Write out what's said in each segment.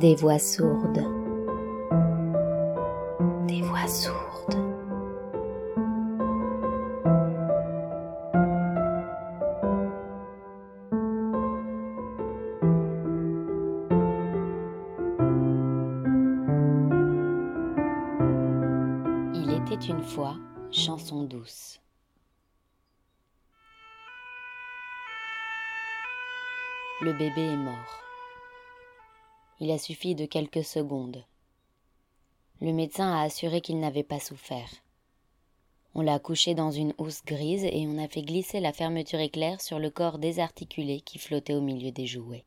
Des voix sourdes. Des voix sourdes. Il était une fois chanson douce. Le bébé est mort. Il a suffi de quelques secondes. Le médecin a assuré qu'il n'avait pas souffert. On l'a couché dans une housse grise et on a fait glisser la fermeture éclair sur le corps désarticulé qui flottait au milieu des jouets.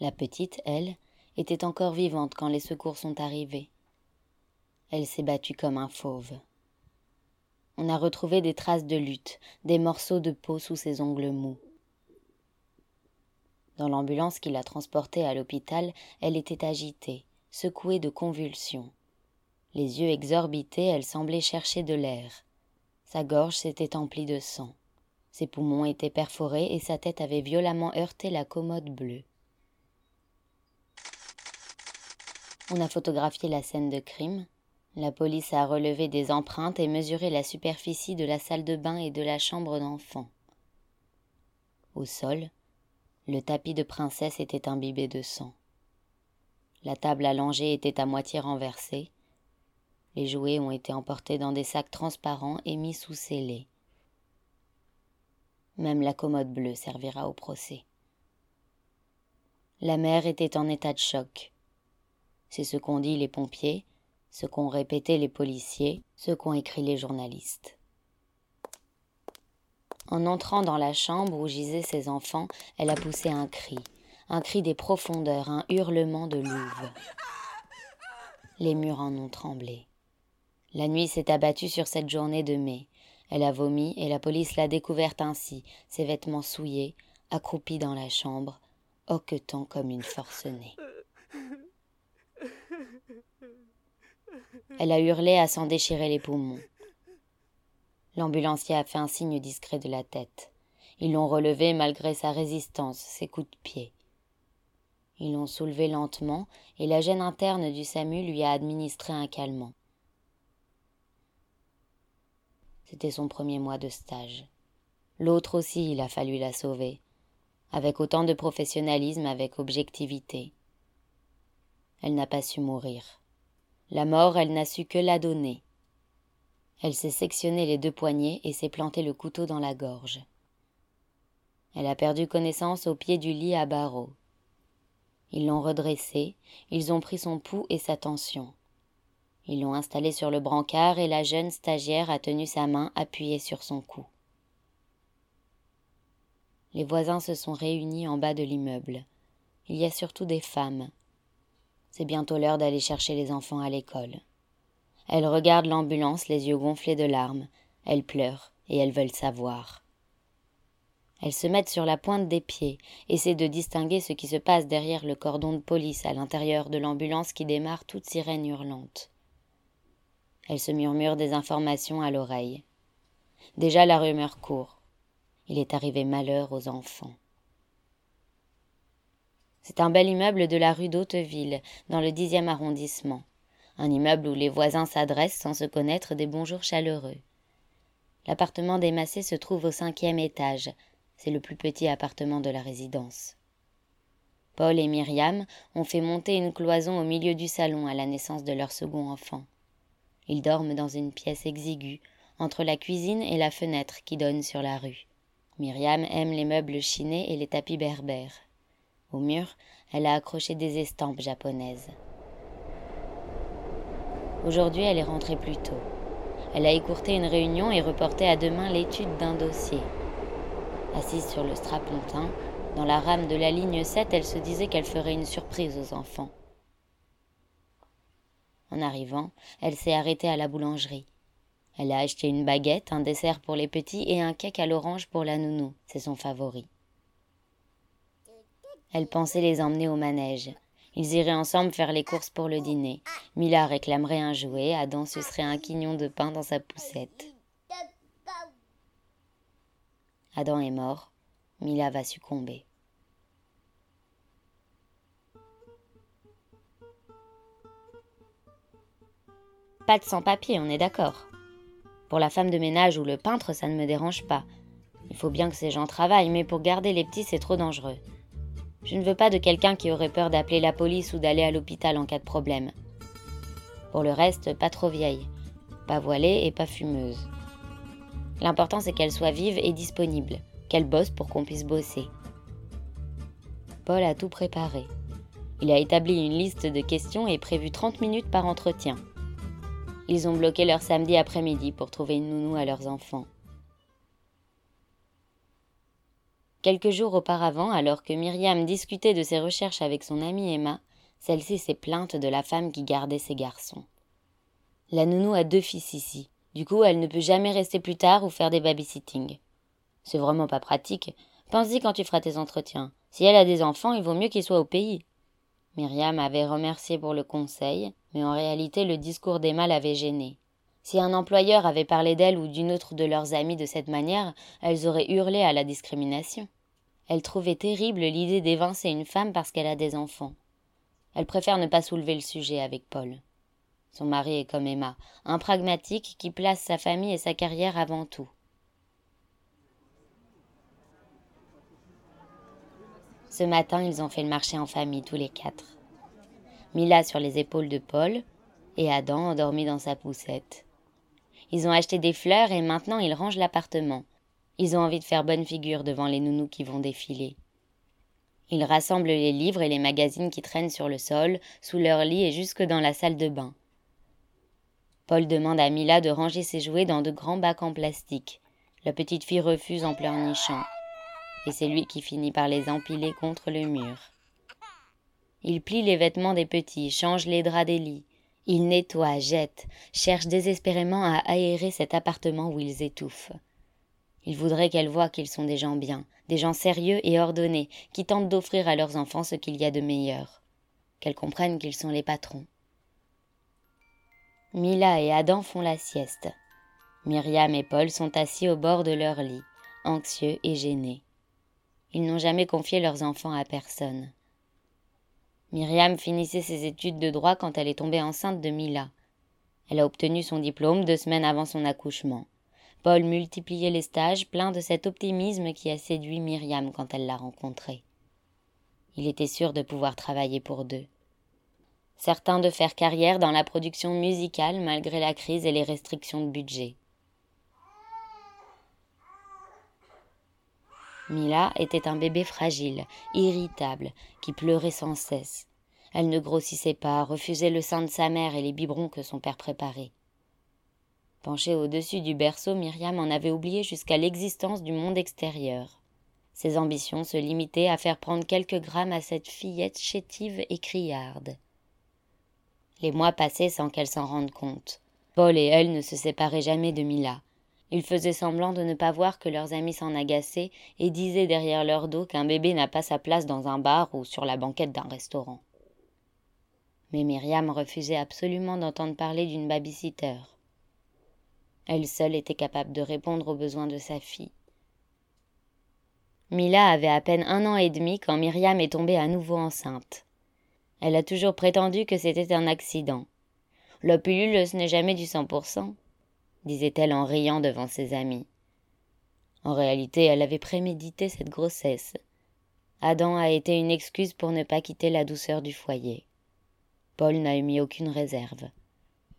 La petite, elle, était encore vivante quand les secours sont arrivés. Elle s'est battue comme un fauve. On a retrouvé des traces de lutte, des morceaux de peau sous ses ongles mous. Dans l'ambulance qui l'a transportée à l'hôpital, elle était agitée, secouée de convulsions. Les yeux exorbités, elle semblait chercher de l'air. Sa gorge s'était emplie de sang. Ses poumons étaient perforés et sa tête avait violemment heurté la commode bleue. On a photographié la scène de crime. La police a relevé des empreintes et mesuré la superficie de la salle de bain et de la chambre d'enfant. Au sol, le tapis de princesse était imbibé de sang. La table allongée était à moitié renversée. Les jouets ont été emportés dans des sacs transparents et mis sous scellés. Même la commode bleue servira au procès. La mère était en état de choc. C'est ce qu'ont dit les pompiers, ce qu'ont répété les policiers, ce qu'ont écrit les journalistes. En entrant dans la chambre où gisaient ses enfants, elle a poussé un cri, un cri des profondeurs, un hurlement de louve. Les murs en ont tremblé. La nuit s'est abattue sur cette journée de mai. Elle a vomi et la police l'a découverte ainsi, ses vêtements souillés, accroupis dans la chambre, hoquetant comme une forcenée. Elle a hurlé à s'en déchirer les poumons. L'ambulancier a fait un signe discret de la tête. Ils l'ont relevé malgré sa résistance, ses coups de pied. Ils l'ont soulevé lentement et la gêne interne du SAMU lui a administré un calmant. C'était son premier mois de stage. L'autre aussi, il a fallu la sauver, avec autant de professionnalisme, avec objectivité. Elle n'a pas su mourir. La mort, elle n'a su que la donner. Elle s'est sectionné les deux poignets et s'est planté le couteau dans la gorge. Elle a perdu connaissance au pied du lit à barreaux. Ils l'ont redressée, ils ont pris son pouls et sa tension. Ils l'ont installé sur le brancard et la jeune stagiaire a tenu sa main appuyée sur son cou. Les voisins se sont réunis en bas de l'immeuble. Il y a surtout des femmes. C'est bientôt l'heure d'aller chercher les enfants à l'école. Elles regardent l'ambulance, les yeux gonflés de larmes. Elles pleurent et elles veulent savoir. Elles se mettent sur la pointe des pieds, essaient de distinguer ce qui se passe derrière le cordon de police à l'intérieur de l'ambulance qui démarre toute sirène hurlante. Elles se murmurent des informations à l'oreille. Déjà la rumeur court. Il est arrivé malheur aux enfants. C'est un bel immeuble de la rue d'Hauteville, dans le dixième arrondissement un immeuble où les voisins s'adressent sans se connaître des bonjours chaleureux. L'appartement des Massé se trouve au cinquième étage. C'est le plus petit appartement de la résidence. Paul et Myriam ont fait monter une cloison au milieu du salon à la naissance de leur second enfant. Ils dorment dans une pièce exiguë, entre la cuisine et la fenêtre qui donne sur la rue. Myriam aime les meubles chinés et les tapis berbères. Au mur, elle a accroché des estampes japonaises. Aujourd'hui, elle est rentrée plus tôt. Elle a écourté une réunion et reporté à demain l'étude d'un dossier. Assise sur le strapontin, dans la rame de la ligne 7, elle se disait qu'elle ferait une surprise aux enfants. En arrivant, elle s'est arrêtée à la boulangerie. Elle a acheté une baguette, un dessert pour les petits et un cake à l'orange pour la nounou. C'est son favori. Elle pensait les emmener au manège. Ils iraient ensemble faire les courses pour le dîner. Mila réclamerait un jouet, Adam sucerait un quignon de pain dans sa poussette. Adam est mort, Mila va succomber. Pas sans-papier, on est d'accord. Pour la femme de ménage ou le peintre, ça ne me dérange pas. Il faut bien que ces gens travaillent, mais pour garder les petits, c'est trop dangereux. Je ne veux pas de quelqu'un qui aurait peur d'appeler la police ou d'aller à l'hôpital en cas de problème. Pour le reste, pas trop vieille, pas voilée et pas fumeuse. L'important c'est qu'elle soit vive et disponible, qu'elle bosse pour qu'on puisse bosser. Paul a tout préparé. Il a établi une liste de questions et prévu 30 minutes par entretien. Ils ont bloqué leur samedi après-midi pour trouver une nounou à leurs enfants. Quelques jours auparavant, alors que Myriam discutait de ses recherches avec son amie Emma, celle-ci s'est plainte de la femme qui gardait ses garçons. La nounou a deux fils ici. Du coup, elle ne peut jamais rester plus tard ou faire des babysitting. C'est vraiment pas pratique. Pense-y quand tu feras tes entretiens. Si elle a des enfants, il vaut mieux qu'ils soient au pays. Myriam avait remercié pour le conseil, mais en réalité le discours d'Emma l'avait gênée. Si un employeur avait parlé d'elle ou d'une autre de leurs amies de cette manière, elles auraient hurlé à la discrimination. Elle trouvait terrible l'idée d'évincer une femme parce qu'elle a des enfants. Elle préfère ne pas soulever le sujet avec Paul. Son mari est comme Emma, un pragmatique qui place sa famille et sa carrière avant tout. Ce matin, ils ont fait le marché en famille, tous les quatre. Mila sur les épaules de Paul et Adam endormi dans sa poussette. Ils ont acheté des fleurs et maintenant ils rangent l'appartement. Ils ont envie de faire bonne figure devant les nounous qui vont défiler. Ils rassemblent les livres et les magazines qui traînent sur le sol, sous leur lit et jusque dans la salle de bain. Paul demande à Mila de ranger ses jouets dans de grands bacs en plastique. La petite fille refuse en pleurnichant et c'est lui qui finit par les empiler contre le mur. Il plie les vêtements des petits, change les draps des lits. Il nettoie, jette, cherche désespérément à aérer cet appartement où ils étouffent. Il voudrait qu'elle voie qu'ils sont des gens bien, des gens sérieux et ordonnés, qui tentent d'offrir à leurs enfants ce qu'il y a de meilleur. Qu'elle comprenne qu'ils sont les patrons. Mila et Adam font la sieste. Myriam et Paul sont assis au bord de leur lit, anxieux et gênés. Ils n'ont jamais confié leurs enfants à personne. Myriam finissait ses études de droit quand elle est tombée enceinte de Mila. Elle a obtenu son diplôme deux semaines avant son accouchement. Paul multipliait les stages, plein de cet optimisme qui a séduit Myriam quand elle l'a rencontré. Il était sûr de pouvoir travailler pour deux. Certain de faire carrière dans la production musicale malgré la crise et les restrictions de budget. Mila était un bébé fragile, irritable, qui pleurait sans cesse. Elle ne grossissait pas, refusait le sein de sa mère et les biberons que son père préparait. Penchée au-dessus du berceau, Myriam en avait oublié jusqu'à l'existence du monde extérieur. Ses ambitions se limitaient à faire prendre quelques grammes à cette fillette chétive et criarde. Les mois passaient sans qu'elle s'en rende compte. Paul et elle ne se séparaient jamais de Mila. Ils faisaient semblant de ne pas voir que leurs amis s'en agaçaient et disaient derrière leur dos qu'un bébé n'a pas sa place dans un bar ou sur la banquette d'un restaurant. Mais Myriam refusait absolument d'entendre parler d'une babysitter. Elle seule était capable de répondre aux besoins de sa fille. Mila avait à peine un an et demi quand Myriam est tombée à nouveau enceinte. Elle a toujours prétendu que c'était un accident. La pilule, ce n'est jamais du cent pour cent disait-elle en riant devant ses amis. En réalité, elle avait prémédité cette grossesse. Adam a été une excuse pour ne pas quitter la douceur du foyer. Paul n'a émis aucune réserve.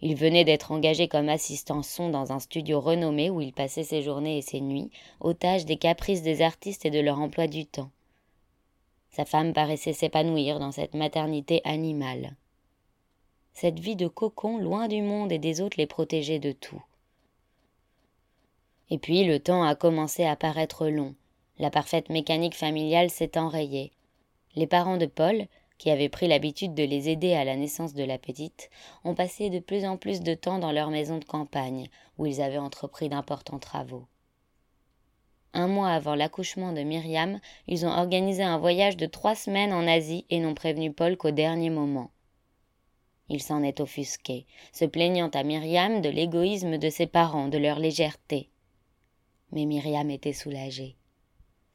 Il venait d'être engagé comme assistant son dans un studio renommé où il passait ses journées et ses nuits, otage des caprices des artistes et de leur emploi du temps. Sa femme paraissait s'épanouir dans cette maternité animale. Cette vie de cocon loin du monde et des autres les protégeait de tout. Et puis le temps a commencé à paraître long. La parfaite mécanique familiale s'est enrayée. Les parents de Paul, qui avaient pris l'habitude de les aider à la naissance de la petite, ont passé de plus en plus de temps dans leur maison de campagne, où ils avaient entrepris d'importants travaux. Un mois avant l'accouchement de Myriam, ils ont organisé un voyage de trois semaines en Asie et n'ont prévenu Paul qu'au dernier moment. Il s'en est offusqué, se plaignant à Myriam de l'égoïsme de ses parents, de leur légèreté mais Myriam était soulagée.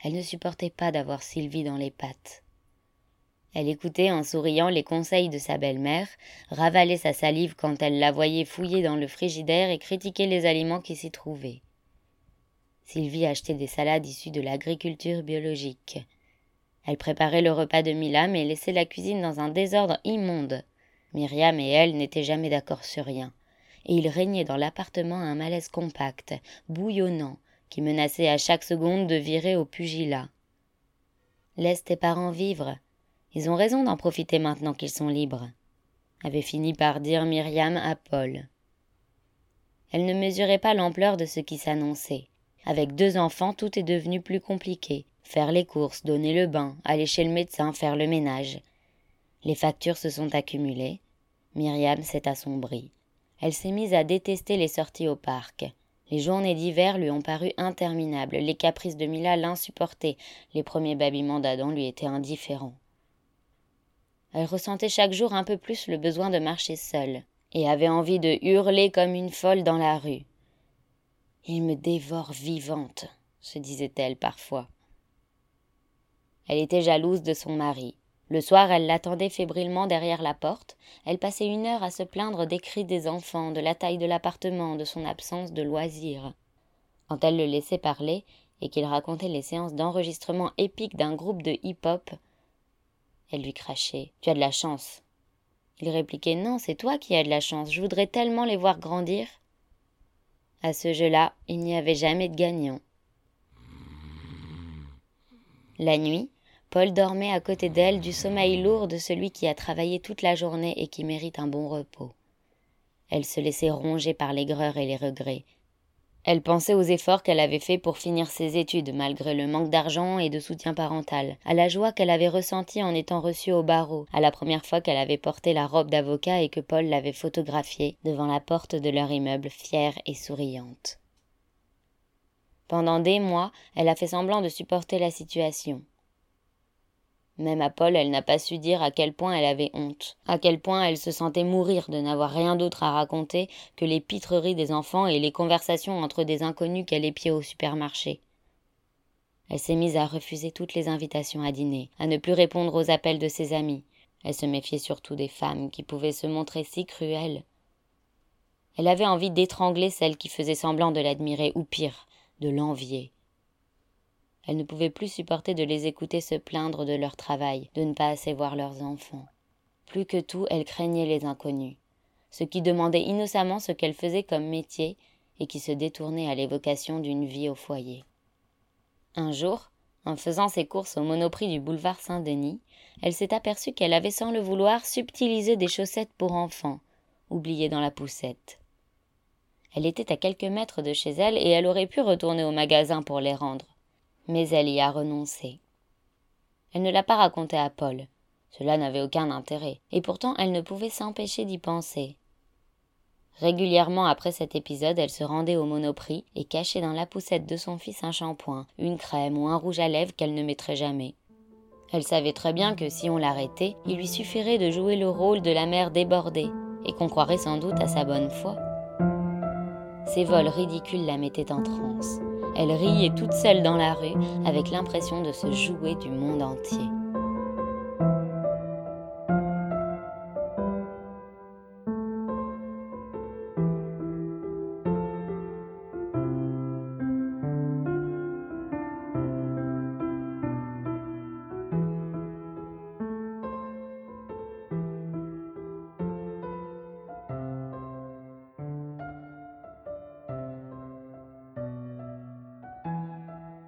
Elle ne supportait pas d'avoir Sylvie dans les pattes. Elle écoutait en souriant les conseils de sa belle-mère, ravalait sa salive quand elle la voyait fouiller dans le frigidaire et critiquer les aliments qui s'y trouvaient. Sylvie achetait des salades issues de l'agriculture biologique. Elle préparait le repas de Mila mais laissait la cuisine dans un désordre immonde. Myriam et elle n'étaient jamais d'accord sur rien, et il régnait dans l'appartement un malaise compact, bouillonnant, qui menaçait à chaque seconde de virer au pugilat. Laisse tes parents vivre, ils ont raison d'en profiter maintenant qu'ils sont libres, avait fini par dire Myriam à Paul. Elle ne mesurait pas l'ampleur de ce qui s'annonçait. Avec deux enfants, tout est devenu plus compliqué. Faire les courses, donner le bain, aller chez le médecin, faire le ménage. Les factures se sont accumulées. Myriam s'est assombrie. Elle s'est mise à détester les sorties au parc. Les journées d'hiver lui ont paru interminables, les caprices de Mila l'insupportaient, les premiers babillements d'Adam lui étaient indifférents. Elle ressentait chaque jour un peu plus le besoin de marcher seule, et avait envie de hurler comme une folle dans la rue. Il me dévore vivante, se disait-elle parfois. Elle était jalouse de son mari. Le soir, elle l'attendait fébrilement derrière la porte. Elle passait une heure à se plaindre des cris des enfants, de la taille de l'appartement, de son absence de loisirs. Quand elle le laissait parler et qu'il racontait les séances d'enregistrement épiques d'un groupe de hip-hop, elle lui crachait. Tu as de la chance. Il répliquait Non, c'est toi qui as de la chance. Je voudrais tellement les voir grandir. À ce jeu-là, il n'y avait jamais de gagnant. La nuit, Paul dormait à côté d'elle du sommeil lourd de celui qui a travaillé toute la journée et qui mérite un bon repos. Elle se laissait ronger par l'aigreur et les regrets, elle pensait aux efforts qu'elle avait faits pour finir ses études, malgré le manque d'argent et de soutien parental, à la joie qu'elle avait ressentie en étant reçue au barreau, à la première fois qu'elle avait porté la robe d'avocat et que Paul l'avait photographiée devant la porte de leur immeuble, fière et souriante. Pendant des mois, elle a fait semblant de supporter la situation. Même à Paul, elle n'a pas su dire à quel point elle avait honte, à quel point elle se sentait mourir de n'avoir rien d'autre à raconter que les pitreries des enfants et les conversations entre des inconnus qu'elle épiait au supermarché. Elle s'est mise à refuser toutes les invitations à dîner, à ne plus répondre aux appels de ses amis. Elle se méfiait surtout des femmes qui pouvaient se montrer si cruelles. Elle avait envie d'étrangler celles qui faisaient semblant de l'admirer, ou pire, de l'envier. Elle ne pouvait plus supporter de les écouter se plaindre de leur travail, de ne pas assez voir leurs enfants. Plus que tout, elle craignait les inconnus, ceux qui demandaient innocemment ce qu'elle faisait comme métier et qui se détournaient à l'évocation d'une vie au foyer. Un jour, en faisant ses courses au monoprix du boulevard Saint-Denis, elle s'est aperçue qu'elle avait sans le vouloir subtilisé des chaussettes pour enfants, oubliées dans la poussette. Elle était à quelques mètres de chez elle et elle aurait pu retourner au magasin pour les rendre mais elle y a renoncé. Elle ne l'a pas raconté à Paul. Cela n'avait aucun intérêt, et pourtant elle ne pouvait s'empêcher d'y penser. Régulièrement après cet épisode, elle se rendait au monoprix et cachait dans la poussette de son fils un shampoing, une crème ou un rouge à lèvres qu'elle ne mettrait jamais. Elle savait très bien que si on l'arrêtait, il lui suffirait de jouer le rôle de la mère débordée, et qu'on croirait sans doute à sa bonne foi. Ces vols ridicules la mettaient en transe. Elle riait toute seule dans la rue avec l'impression de se jouer du monde entier.